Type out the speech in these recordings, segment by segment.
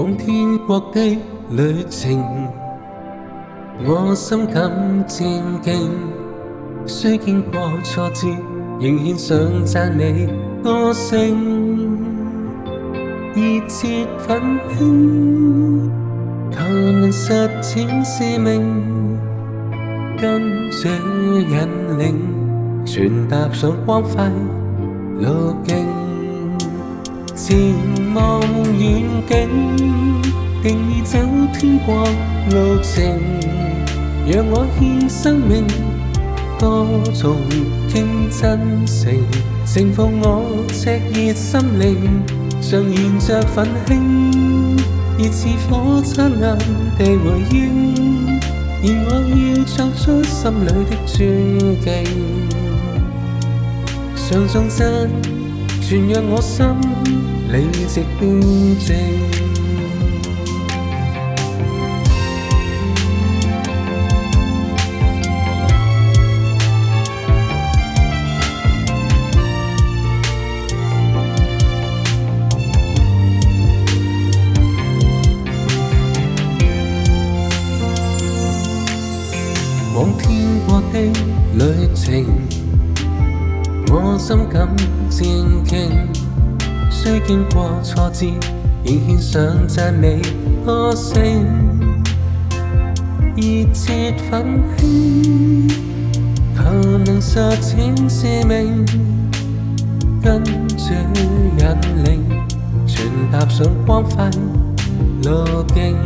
往天国的旅程，我心感震敬。虽经过挫折，仍然想赞你歌声。热切奋请，求能实践使命，跟随引领，传达上光辉路径。前望遠景，定義走天國路程，讓我獻生命，歌頌傾真誠，盛放我赤熱心靈，常燃着奮興，熱似火燦爛地回應，而我要唱出心裏的尊敬，常頌讚。全让我心理直端正。往天国的旅程。心感坚劲，虽经过挫折，仍献上赞美歌声。热切奉起求能射穿使命，跟主引领，傳達上光辉路径。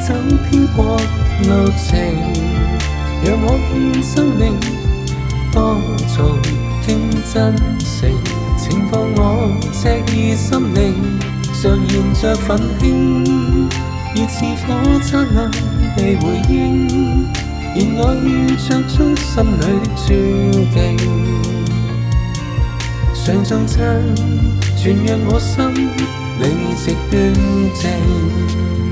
走遍国路程，让我见生命，多从点真诚，请放我赤意心灵，常燃着粉青，热似火灿烂地回应，而我要唱出心里的定，想上中真全让我心，理直断情。